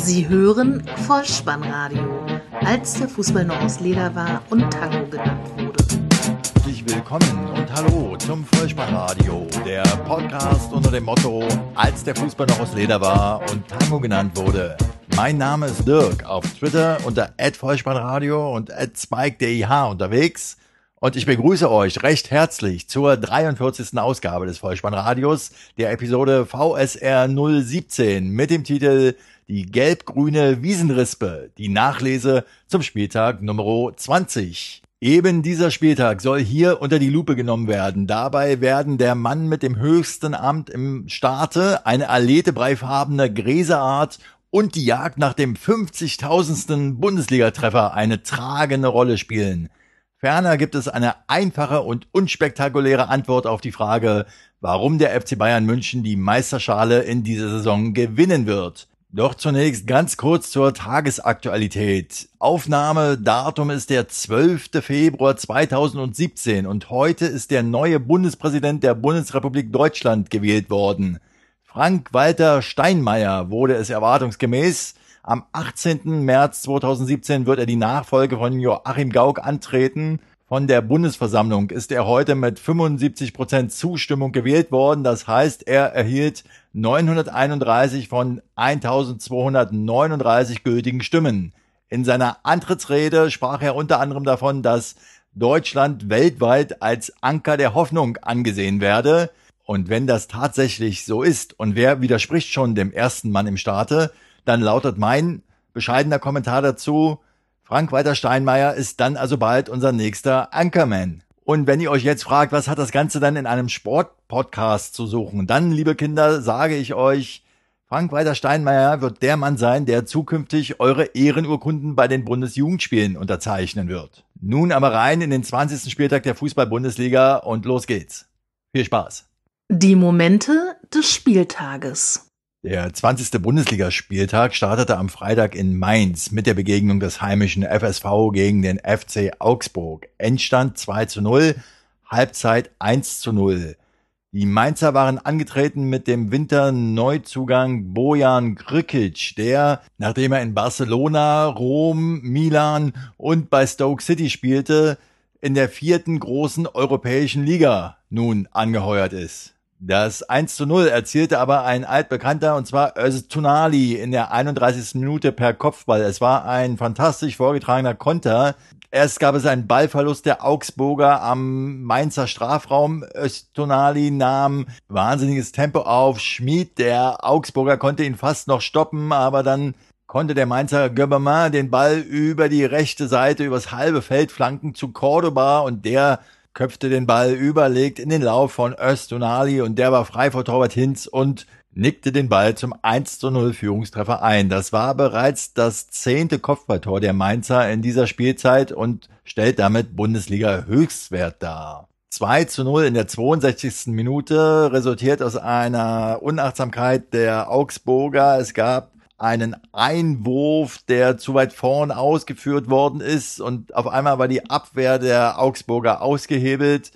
Sie hören Vollspannradio, als der Fußball noch aus Leder war und Tango genannt wurde. Herzlich willkommen und hallo zum Vollspannradio, der Podcast unter dem Motto, als der Fußball noch aus Leder war und Tango genannt wurde. Mein Name ist Dirk, auf Twitter unter @vollspannradio und @spike_dih unterwegs. Und ich begrüße euch recht herzlich zur 43. Ausgabe des Vollspannradios, der Episode VSR 017 mit dem Titel Die gelb-grüne Wiesenrispe, die Nachlese zum Spieltag Nummer 20. Eben dieser Spieltag soll hier unter die Lupe genommen werden. Dabei werden der Mann mit dem höchsten Amt im Staate, eine aletebreifarbene Gräseart und die Jagd nach dem 50.000. Bundesligatreffer eine tragende Rolle spielen. Ferner gibt es eine einfache und unspektakuläre Antwort auf die Frage, warum der FC Bayern München die Meisterschale in dieser Saison gewinnen wird. Doch zunächst ganz kurz zur Tagesaktualität. Aufnahmedatum ist der 12. Februar 2017 und heute ist der neue Bundespräsident der Bundesrepublik Deutschland gewählt worden. Frank-Walter Steinmeier wurde es erwartungsgemäß am 18. März 2017 wird er die Nachfolge von Joachim Gauck antreten. Von der Bundesversammlung ist er heute mit 75 Prozent Zustimmung gewählt worden. Das heißt, er erhielt 931 von 1239 gültigen Stimmen. In seiner Antrittsrede sprach er unter anderem davon, dass Deutschland weltweit als Anker der Hoffnung angesehen werde. Und wenn das tatsächlich so ist, und wer widerspricht schon dem ersten Mann im Staate, dann lautet mein bescheidener Kommentar dazu, Frank-Walter Steinmeier ist dann also bald unser nächster Anchorman. Und wenn ihr euch jetzt fragt, was hat das Ganze dann in einem Sportpodcast zu suchen, dann, liebe Kinder, sage ich euch, Frank-Walter Steinmeier wird der Mann sein, der zukünftig eure Ehrenurkunden bei den Bundesjugendspielen unterzeichnen wird. Nun aber rein in den 20. Spieltag der Fußball-Bundesliga und los geht's. Viel Spaß. Die Momente des Spieltages. Der 20. Bundesligaspieltag startete am Freitag in Mainz mit der Begegnung des heimischen FSV gegen den FC Augsburg. Endstand 2 zu 0, Halbzeit 1 zu 0. Die Mainzer waren angetreten mit dem Winterneuzugang Bojan Grikic, der, nachdem er in Barcelona, Rom, Milan und bei Stoke City spielte, in der vierten großen europäischen Liga nun angeheuert ist. Das 1 zu 0 erzielte aber ein altbekannter, und zwar Öztunali in der 31. Minute per Kopfball. Es war ein fantastisch vorgetragener Konter. Erst gab es einen Ballverlust der Augsburger am Mainzer Strafraum. Öztunali nahm wahnsinniges Tempo auf. Schmid, der Augsburger, konnte ihn fast noch stoppen, aber dann konnte der Mainzer Göbermann den Ball über die rechte Seite, übers halbe Feld flanken zu Cordoba und der köpfte den Ball überlegt in den Lauf von Östunali und der war frei vor Torwart Hinz und nickte den Ball zum 1 zu 0 Führungstreffer ein. Das war bereits das zehnte Kopfballtor der Mainzer in dieser Spielzeit und stellt damit Bundesliga Höchstwert dar. 2 zu 0 in der 62. Minute resultiert aus einer Unachtsamkeit der Augsburger. Es gab einen Einwurf, der zu weit vorn ausgeführt worden ist und auf einmal war die Abwehr der Augsburger ausgehebelt.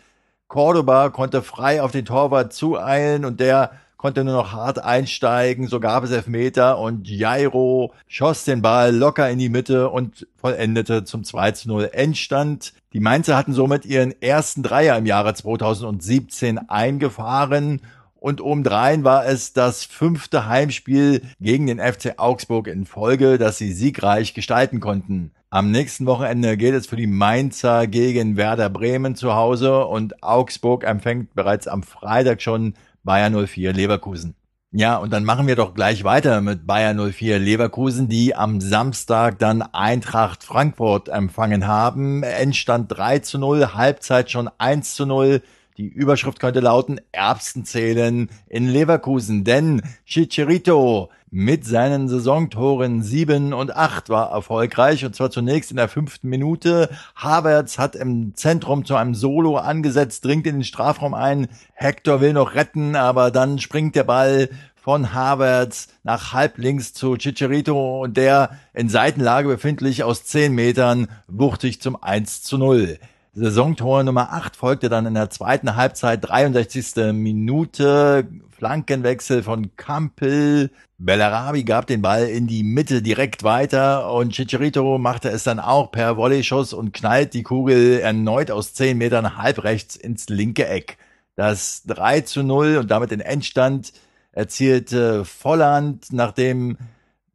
Cordoba konnte frei auf den Torwart zueilen und der konnte nur noch hart einsteigen, so gab es Elfmeter und Jairo schoss den Ball locker in die Mitte und vollendete zum 2 zu 0 Endstand. Die Mainzer hatten somit ihren ersten Dreier im Jahre 2017 eingefahren und obendrein war es das fünfte Heimspiel gegen den FC Augsburg in Folge, das sie siegreich gestalten konnten. Am nächsten Wochenende geht es für die Mainzer gegen Werder Bremen zu Hause und Augsburg empfängt bereits am Freitag schon Bayern 04 Leverkusen. Ja, und dann machen wir doch gleich weiter mit Bayern 04 Leverkusen, die am Samstag dann Eintracht Frankfurt empfangen haben. Endstand 3 zu 0, Halbzeit schon 1 zu 0. Die Überschrift könnte lauten Erbsen zählen in Leverkusen, denn Chicharito mit seinen Saisontoren 7 und 8 war erfolgreich und zwar zunächst in der fünften Minute. Havertz hat im Zentrum zu einem Solo angesetzt, dringt in den Strafraum ein. Hector will noch retten, aber dann springt der Ball von Havertz nach halblinks zu Chicharito und der in Seitenlage befindlich aus 10 Metern wuchtig zum 1 zu 0. Saisontor Nummer 8 folgte dann in der zweiten Halbzeit, 63. Minute, Flankenwechsel von Kampel. Bellarabi gab den Ball in die Mitte direkt weiter und Chicharito machte es dann auch per Volleyschuss und knallt die Kugel erneut aus 10 Metern halb rechts ins linke Eck. Das 3 zu 0 und damit den Endstand erzielte Volland, nachdem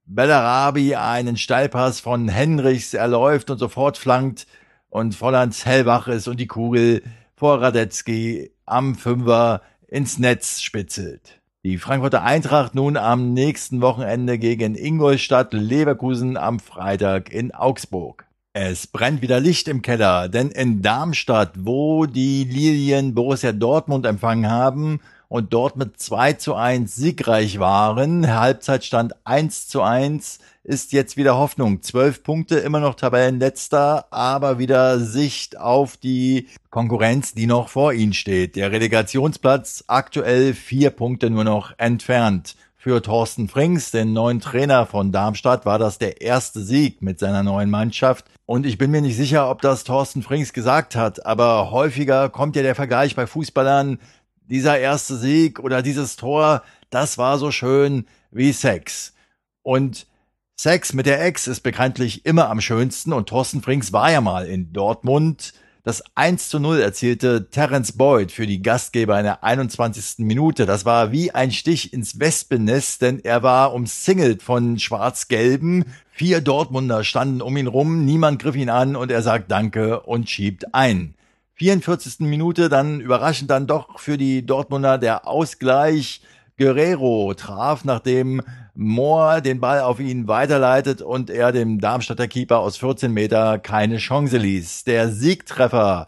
Bellarabi einen Steilpass von Henrichs erläuft und sofort flankt und Vollands hellwach ist und die Kugel vor Radetzky am Fünfer ins Netz spitzelt. Die Frankfurter Eintracht nun am nächsten Wochenende gegen Ingolstadt Leverkusen am Freitag in Augsburg. Es brennt wieder Licht im Keller, denn in Darmstadt, wo die Lilien Borussia Dortmund empfangen haben und dort mit 2 zu 1 siegreich waren, Halbzeitstand 1 zu 1, ist jetzt wieder Hoffnung. Zwölf Punkte, immer noch Tabellenletzter, aber wieder Sicht auf die Konkurrenz, die noch vor ihnen steht. Der Relegationsplatz aktuell vier Punkte nur noch entfernt. Für Thorsten Frings, den neuen Trainer von Darmstadt, war das der erste Sieg mit seiner neuen Mannschaft. Und ich bin mir nicht sicher, ob das Thorsten Frings gesagt hat, aber häufiger kommt ja der Vergleich bei Fußballern, dieser erste Sieg oder dieses Tor, das war so schön wie Sex. Und Sex mit der Ex ist bekanntlich immer am schönsten und Thorsten Frings war ja mal in Dortmund. Das 1 zu 0 erzielte Terence Boyd für die Gastgeber in der 21. Minute. Das war wie ein Stich ins Wespennest, denn er war umsingelt von Schwarz-Gelben. Vier Dortmunder standen um ihn rum, niemand griff ihn an und er sagt Danke und schiebt ein. 44. Minute dann überraschend dann doch für die Dortmunder der Ausgleich. Guerrero traf, nachdem Mohr den Ball auf ihn weiterleitet und er dem Darmstadter Keeper aus 14 Meter keine Chance ließ. Der Siegtreffer,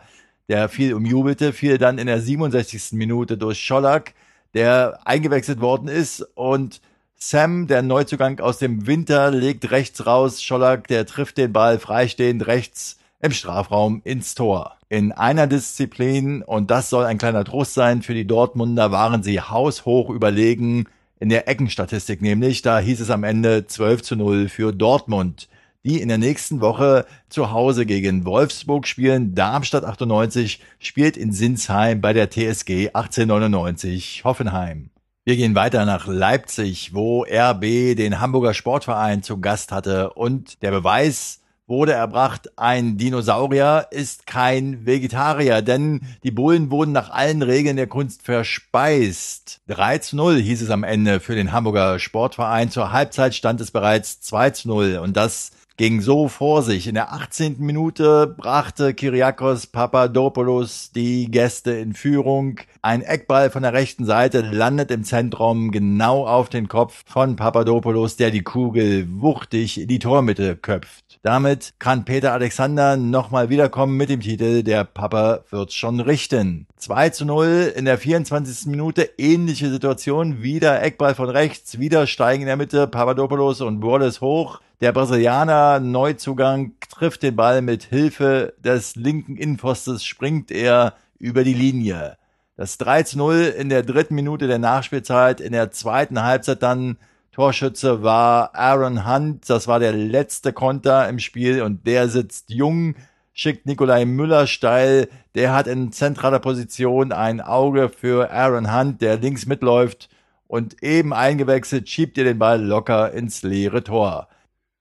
der viel umjubelte, fiel dann in der 67. Minute durch Schollack, der eingewechselt worden ist und Sam, der Neuzugang aus dem Winter, legt rechts raus. Schollack, der trifft den Ball freistehend rechts im Strafraum ins Tor. In einer Disziplin, und das soll ein kleiner Trost sein für die Dortmunder, waren sie haushoch überlegen in der Eckenstatistik nämlich, da hieß es am Ende 12 zu 0 für Dortmund, die in der nächsten Woche zu Hause gegen Wolfsburg spielen. Darmstadt 98 spielt in Sinsheim bei der TSG 1899 Hoffenheim. Wir gehen weiter nach Leipzig, wo RB den Hamburger Sportverein zu Gast hatte und der Beweis wurde erbracht, ein Dinosaurier ist kein Vegetarier, denn die Bullen wurden nach allen Regeln der Kunst verspeist. 3 zu 0 hieß es am Ende für den Hamburger Sportverein. Zur Halbzeit stand es bereits 2 zu 0 und das ging so vor sich. In der 18. Minute brachte Kyriakos Papadopoulos die Gäste in Führung. Ein Eckball von der rechten Seite landet im Zentrum genau auf den Kopf von Papadopoulos, der die Kugel wuchtig in die Tormitte köpft. Damit kann Peter Alexander nochmal wiederkommen mit dem Titel Der Papa wird's schon richten. 2 zu 0 in der 24. Minute, ähnliche Situation, wieder Eckball von rechts, wieder steigen in der Mitte Papadopoulos und Wallace hoch. Der Brasilianer Neuzugang trifft den Ball mit Hilfe des linken Innenpostens, springt er über die Linie. Das 3 zu 0 in der dritten Minute der Nachspielzeit, in der zweiten Halbzeit dann Torschütze war Aaron Hunt. Das war der letzte Konter im Spiel und der sitzt jung, schickt Nikolai Müller steil. Der hat in zentraler Position ein Auge für Aaron Hunt, der links mitläuft und eben eingewechselt schiebt ihr den Ball locker ins leere Tor.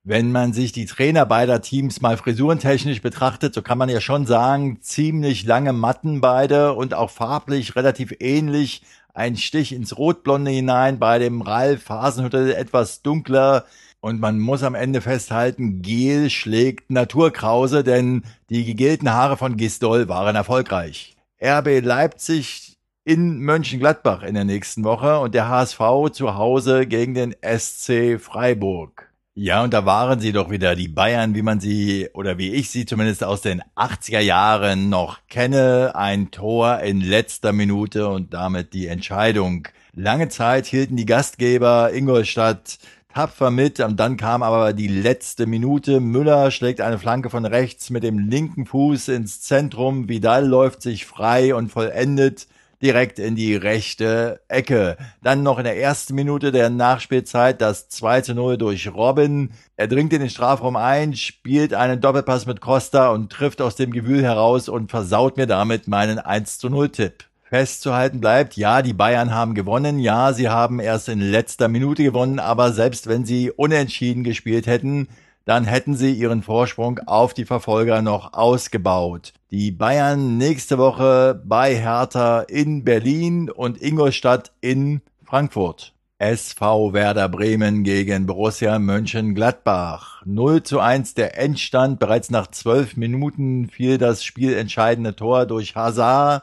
Wenn man sich die Trainer beider Teams mal frisurentechnisch betrachtet, so kann man ja schon sagen, ziemlich lange Matten beide und auch farblich relativ ähnlich ein Stich ins Rotblonde hinein, bei dem Ralf Hasenhüttel etwas dunkler. Und man muss am Ende festhalten, Gel schlägt Naturkrause, denn die gegelten Haare von Gistol waren erfolgreich. RB Leipzig in Mönchengladbach in der nächsten Woche und der HSV zu Hause gegen den SC Freiburg. Ja, und da waren sie doch wieder, die Bayern, wie man sie, oder wie ich sie zumindest aus den 80er Jahren noch kenne. Ein Tor in letzter Minute und damit die Entscheidung. Lange Zeit hielten die Gastgeber Ingolstadt tapfer mit, und dann kam aber die letzte Minute. Müller schlägt eine Flanke von rechts mit dem linken Fuß ins Zentrum. Vidal läuft sich frei und vollendet direkt in die rechte Ecke. Dann noch in der ersten Minute der Nachspielzeit das 2 zu 0 durch Robin. Er dringt in den Strafraum ein, spielt einen Doppelpass mit Costa und trifft aus dem Gewühl heraus und versaut mir damit meinen 1 zu 0 Tipp. Festzuhalten bleibt, ja, die Bayern haben gewonnen, ja, sie haben erst in letzter Minute gewonnen, aber selbst wenn sie unentschieden gespielt hätten, dann hätten sie ihren Vorsprung auf die Verfolger noch ausgebaut. Die Bayern nächste Woche bei Hertha in Berlin und Ingolstadt in Frankfurt. SV Werder Bremen gegen Borussia Mönchengladbach. 0 zu 1 der Endstand. Bereits nach zwölf Minuten fiel das spielentscheidende Tor durch Hazard.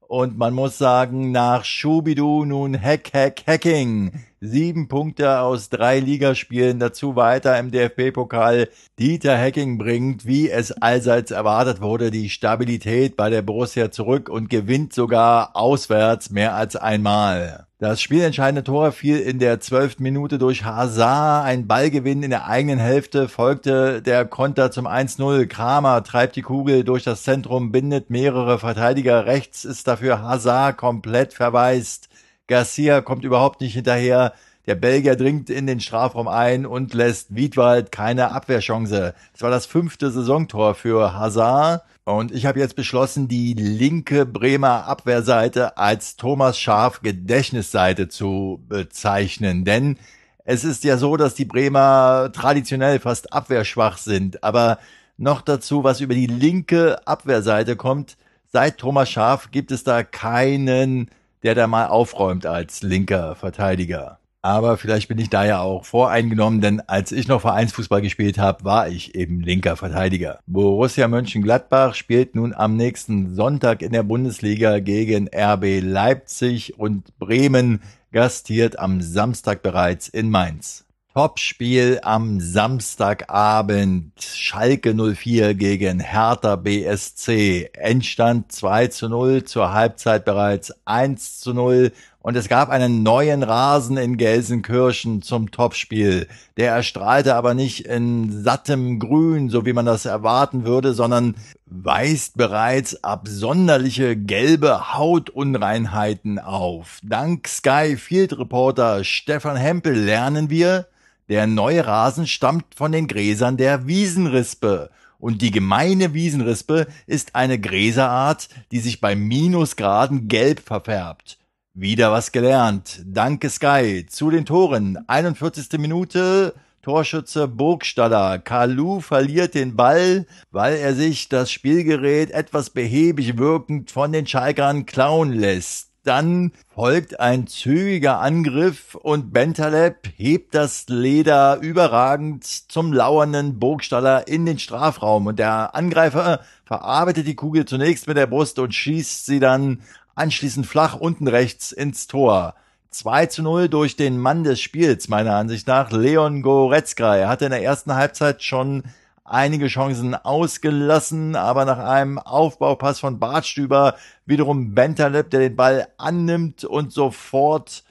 Und man muss sagen, nach Schubidu nun Hack, Hack, Hacking. Sieben Punkte aus drei Ligaspielen, dazu weiter im DFB-Pokal. Dieter Hacking bringt, wie es allseits erwartet wurde, die Stabilität bei der Borussia zurück und gewinnt sogar auswärts mehr als einmal. Das spielentscheidende Tor fiel in der zwölften Minute durch Hazard. Ein Ballgewinn in der eigenen Hälfte folgte der Konter zum 1-0. Kramer treibt die Kugel durch das Zentrum, bindet mehrere Verteidiger. Rechts ist dafür Hazard komplett verwaist. Garcia kommt überhaupt nicht hinterher. Der Belgier dringt in den Strafraum ein und lässt Wiedwald keine Abwehrchance. Das war das fünfte Saisontor für Hazard. Und ich habe jetzt beschlossen, die linke Bremer Abwehrseite als Thomas Schaf Gedächtnisseite zu bezeichnen. Denn es ist ja so, dass die Bremer traditionell fast abwehrschwach sind. Aber noch dazu, was über die linke Abwehrseite kommt, seit Thomas Schaf gibt es da keinen, der da mal aufräumt als linker Verteidiger. Aber vielleicht bin ich da ja auch voreingenommen, denn als ich noch Vereinsfußball gespielt habe, war ich eben linker Verteidiger. Borussia Mönchengladbach spielt nun am nächsten Sonntag in der Bundesliga gegen RB Leipzig und Bremen gastiert am Samstag bereits in Mainz. Topspiel am Samstagabend. Schalke 04 gegen Hertha BSC. Endstand 2 zu 0, zur Halbzeit bereits 1 zu 0 und es gab einen neuen Rasen in Gelsenkirchen zum Topspiel. Der erstrahlte aber nicht in sattem Grün, so wie man das erwarten würde, sondern weist bereits absonderliche gelbe Hautunreinheiten auf. Dank Sky Field Reporter Stefan Hempel lernen wir, der neue Rasen stammt von den Gräsern der Wiesenrispe. Und die gemeine Wiesenrispe ist eine Gräserart, die sich bei Minusgraden gelb verfärbt. Wieder was gelernt. Danke Sky. Zu den Toren. 41. Minute. Torschütze Burgstaller. Kalu verliert den Ball, weil er sich das Spielgerät etwas behäbig wirkend von den Schalkern klauen lässt. Dann folgt ein zügiger Angriff und Bentaleb hebt das Leder überragend zum lauernden Burgstaller in den Strafraum und der Angreifer verarbeitet die Kugel zunächst mit der Brust und schießt sie dann anschließend flach unten rechts ins Tor. 2 zu 0 durch den Mann des Spiels, meiner Ansicht nach, Leon Goretzka. Er hatte in der ersten Halbzeit schon einige Chancen ausgelassen, aber nach einem Aufbaupass von Bartstüber wiederum Bentaleb, der den Ball annimmt und sofort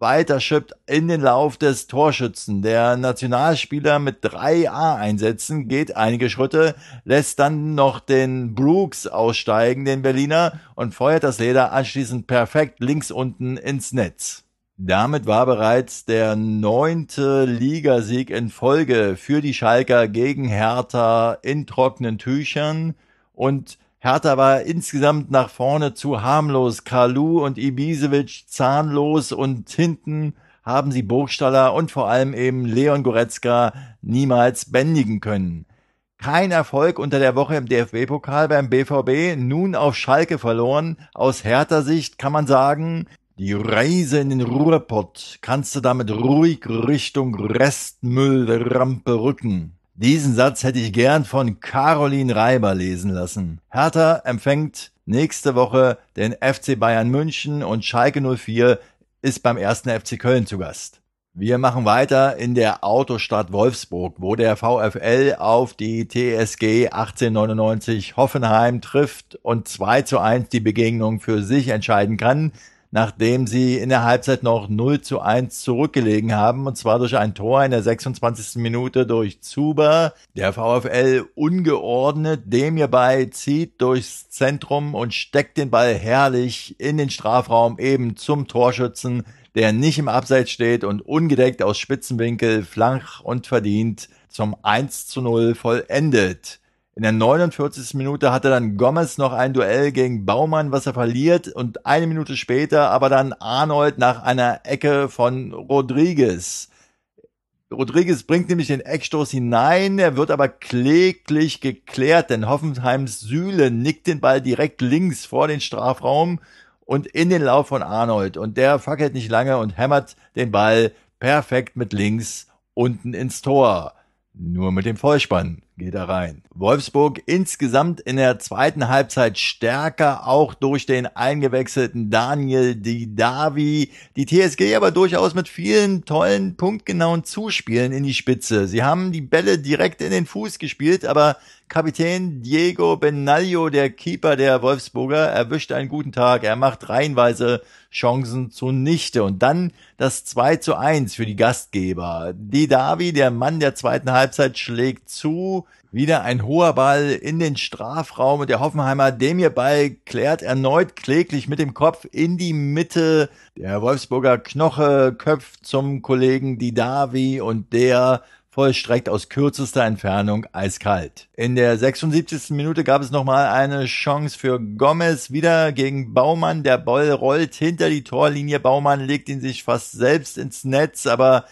weiterschippt in den Lauf des Torschützen. Der Nationalspieler mit drei A-Einsätzen geht einige Schritte, lässt dann noch den Brooks aussteigen, den Berliner, und feuert das Leder anschließend perfekt links unten ins Netz. Damit war bereits der neunte Ligasieg in Folge für die Schalker gegen Hertha in trockenen Tüchern und Hertha war insgesamt nach vorne zu harmlos. Kalu und Ibisevic zahnlos und hinten haben sie Burgstaller und vor allem eben Leon Goretzka niemals bändigen können. Kein Erfolg unter der Woche im DFB-Pokal beim BVB, nun auf Schalke verloren. Aus Hertha Sicht kann man sagen, die Reise in den Ruhrpott kannst du damit ruhig Richtung Restmüllrampe rücken. Diesen Satz hätte ich gern von Caroline Reiber lesen lassen. Hertha empfängt nächste Woche den FC Bayern München und Schalke 04 ist beim ersten FC Köln zu Gast. Wir machen weiter in der Autostadt Wolfsburg, wo der VfL auf die TSG 1899 Hoffenheim trifft und 2 zu 1 die Begegnung für sich entscheiden kann. Nachdem sie in der Halbzeit noch 0 zu 1 zurückgelegen haben, und zwar durch ein Tor in der 26. Minute durch Zuber. Der VfL ungeordnet, dem hierbei zieht durchs Zentrum und steckt den Ball herrlich in den Strafraum eben zum Torschützen, der nicht im Abseits steht und ungedeckt aus Spitzenwinkel flach und verdient zum 1 zu 0 vollendet. In der 49. Minute hatte dann Gomez noch ein Duell gegen Baumann, was er verliert und eine Minute später aber dann Arnold nach einer Ecke von Rodriguez. Rodriguez bringt nämlich den Eckstoß hinein, er wird aber kläglich geklärt, denn Hoffenheims Sühle nickt den Ball direkt links vor den Strafraum und in den Lauf von Arnold und der fackelt nicht lange und hämmert den Ball perfekt mit links unten ins Tor. Nur mit dem Vollspann geht er rein. Wolfsburg insgesamt in der zweiten Halbzeit stärker, auch durch den eingewechselten Daniel Didavi. Die TSG aber durchaus mit vielen tollen, punktgenauen Zuspielen in die Spitze. Sie haben die Bälle direkt in den Fuß gespielt, aber Kapitän Diego Benaglio, der Keeper der Wolfsburger, erwischt einen guten Tag. Er macht reihenweise Chancen zunichte. Und dann das 2 zu 1 für die Gastgeber. Didavi, der Mann der zweiten Halbzeit, schlägt zu. Wieder ein hoher Ball in den Strafraum und der Hoffenheimer Demir Ball klärt erneut kläglich mit dem Kopf in die Mitte. Der Wolfsburger Knoche köpft zum Kollegen Didavi und der vollstreckt aus kürzester Entfernung eiskalt. In der 76. Minute gab es nochmal eine Chance für Gomez, wieder gegen Baumann. Der Ball rollt hinter die Torlinie. Baumann legt ihn sich fast selbst ins Netz, aber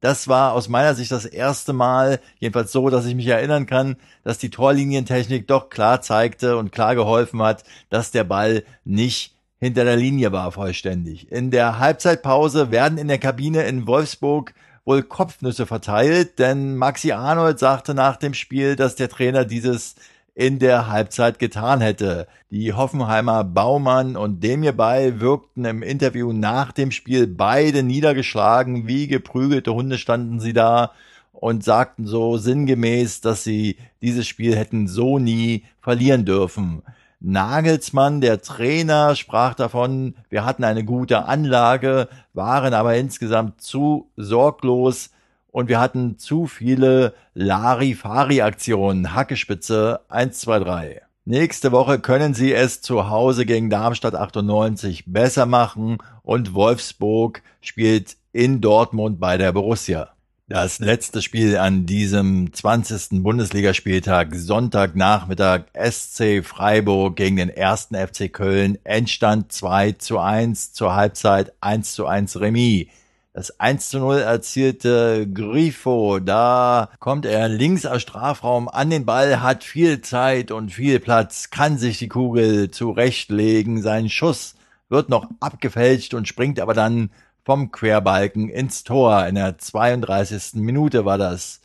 das war aus meiner Sicht das erste Mal, jedenfalls so, dass ich mich erinnern kann, dass die Torlinientechnik doch klar zeigte und klar geholfen hat, dass der Ball nicht hinter der Linie war vollständig. In der Halbzeitpause werden in der Kabine in Wolfsburg wohl Kopfnüsse verteilt, denn Maxi Arnold sagte nach dem Spiel, dass der Trainer dieses in der Halbzeit getan hätte. Die Hoffenheimer Baumann und Demirbay wirkten im Interview nach dem Spiel beide niedergeschlagen, wie geprügelte Hunde standen sie da und sagten so sinngemäß, dass sie dieses Spiel hätten so nie verlieren dürfen. Nagelsmann, der Trainer, sprach davon, wir hatten eine gute Anlage, waren aber insgesamt zu sorglos und wir hatten zu viele Larifari-Aktionen. Hackespitze 1, 2, 3. Nächste Woche können sie es zu Hause gegen Darmstadt 98 besser machen und Wolfsburg spielt in Dortmund bei der Borussia. Das letzte Spiel an diesem 20. Bundesligaspieltag, Sonntagnachmittag, SC Freiburg gegen den ersten FC Köln, Endstand 2 zu 1, zur Halbzeit 1 zu 1 Remis. Das 1 zu 0 erzielte Grifo, da kommt er links aus Strafraum an den Ball, hat viel Zeit und viel Platz, kann sich die Kugel zurechtlegen, sein Schuss wird noch abgefälscht und springt aber dann vom Querbalken ins Tor. In der 32. Minute war das.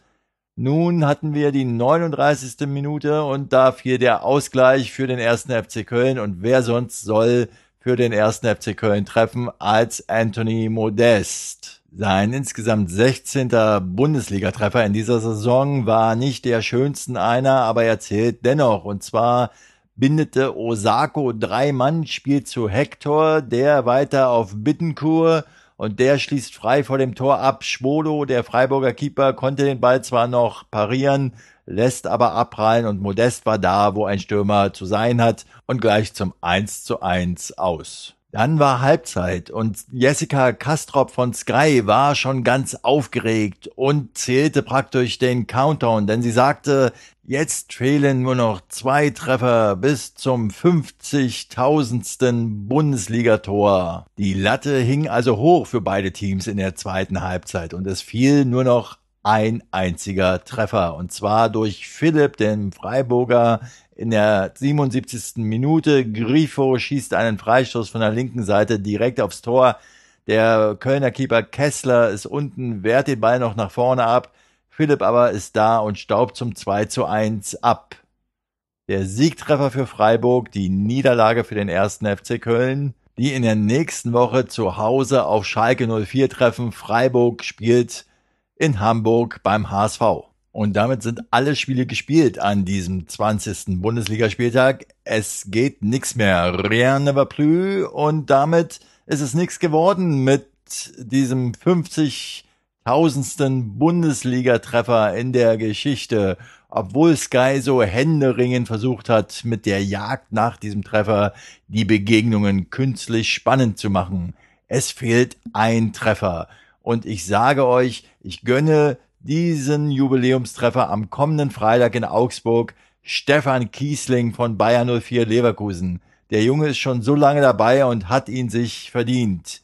Nun hatten wir die 39. Minute und da fiel der Ausgleich für den ersten FC Köln und wer sonst soll für den ersten FC Köln treffen als Anthony Modest. Sein insgesamt 16. Bundesligatreffer in dieser Saison war nicht der schönsten einer, aber er zählt dennoch und zwar bindete Osako drei Mann, spielt zu Hector, der weiter auf Bittenkur und der schließt frei vor dem Tor ab. Schwolo, der Freiburger Keeper, konnte den Ball zwar noch parieren, lässt aber abprallen und Modest war da, wo ein Stürmer zu sein hat und gleich zum 1 zu 1 aus. Dann war Halbzeit und Jessica Kastrop von Sky war schon ganz aufgeregt und zählte praktisch den Countdown, denn sie sagte, jetzt fehlen nur noch zwei Treffer bis zum 50.000. Bundesligator. Die Latte hing also hoch für beide Teams in der zweiten Halbzeit und es fiel nur noch ein einziger Treffer und zwar durch Philipp, den Freiburger, in der 77. Minute. Grifo schießt einen Freistoß von der linken Seite direkt aufs Tor. Der Kölner Keeper Kessler ist unten, wehrt den Ball noch nach vorne ab. Philipp aber ist da und staubt zum 2 zu 1 ab. Der Siegtreffer für Freiburg, die Niederlage für den ersten FC Köln, die in der nächsten Woche zu Hause auf Schalke 04 treffen. Freiburg spielt in Hamburg beim HSV. Und damit sind alle Spiele gespielt an diesem 20. Bundesligaspieltag. Es geht nichts mehr. Rien ne va plus. Und damit ist es nichts geworden mit diesem 50.000. Bundesliga-Treffer in der Geschichte. Obwohl Sky so händeringend versucht hat, mit der Jagd nach diesem Treffer die Begegnungen künstlich spannend zu machen. Es fehlt ein Treffer. Und ich sage euch, ich gönne diesen Jubiläumstreffer am kommenden Freitag in Augsburg Stefan Kiesling von Bayern 04 Leverkusen. Der Junge ist schon so lange dabei und hat ihn sich verdient.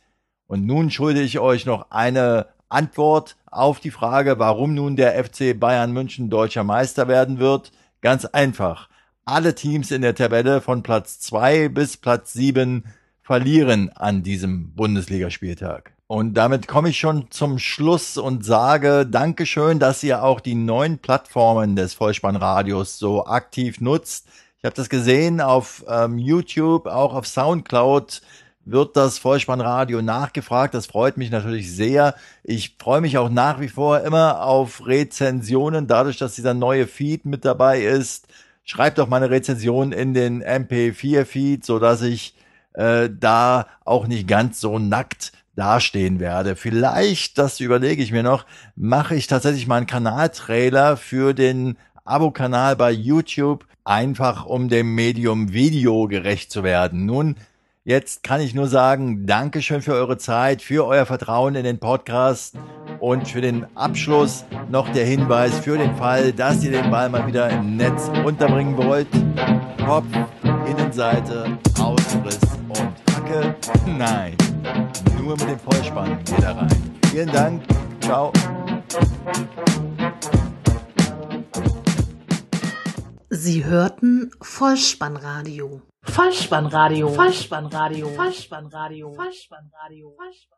Und nun schulde ich euch noch eine Antwort auf die Frage, warum nun der FC Bayern München deutscher Meister werden wird. Ganz einfach. Alle Teams in der Tabelle von Platz zwei bis Platz sieben verlieren an diesem Bundesligaspieltag. Und damit komme ich schon zum Schluss und sage Dankeschön, dass ihr auch die neuen Plattformen des Vollspannradios so aktiv nutzt. Ich habe das gesehen auf ähm, YouTube, auch auf Soundcloud wird das Vollspannradio nachgefragt. Das freut mich natürlich sehr. Ich freue mich auch nach wie vor immer auf Rezensionen, dadurch, dass dieser neue Feed mit dabei ist. Schreibt doch meine Rezension in den MP4-Feed, so dass ich äh, da auch nicht ganz so nackt dastehen werde. Vielleicht, das überlege ich mir noch, mache ich tatsächlich mal einen Kanaltrailer für den Abo-Kanal bei YouTube, einfach um dem Medium Video gerecht zu werden. Nun, jetzt kann ich nur sagen, Dankeschön für eure Zeit, für euer Vertrauen in den Podcast und für den Abschluss noch der Hinweis für den Fall, dass ihr den Ball mal wieder im Netz unterbringen wollt. Kopf, Innenseite, Ausriss und Hacke. Nein nur mit dem Vollspann geht da rein. Vielen Dank. Ciao. Sie hörten Vollspannradio. Vollspannradio. Vollspannradio. Vollspannradio. Vollspannradio. Vollspannradio.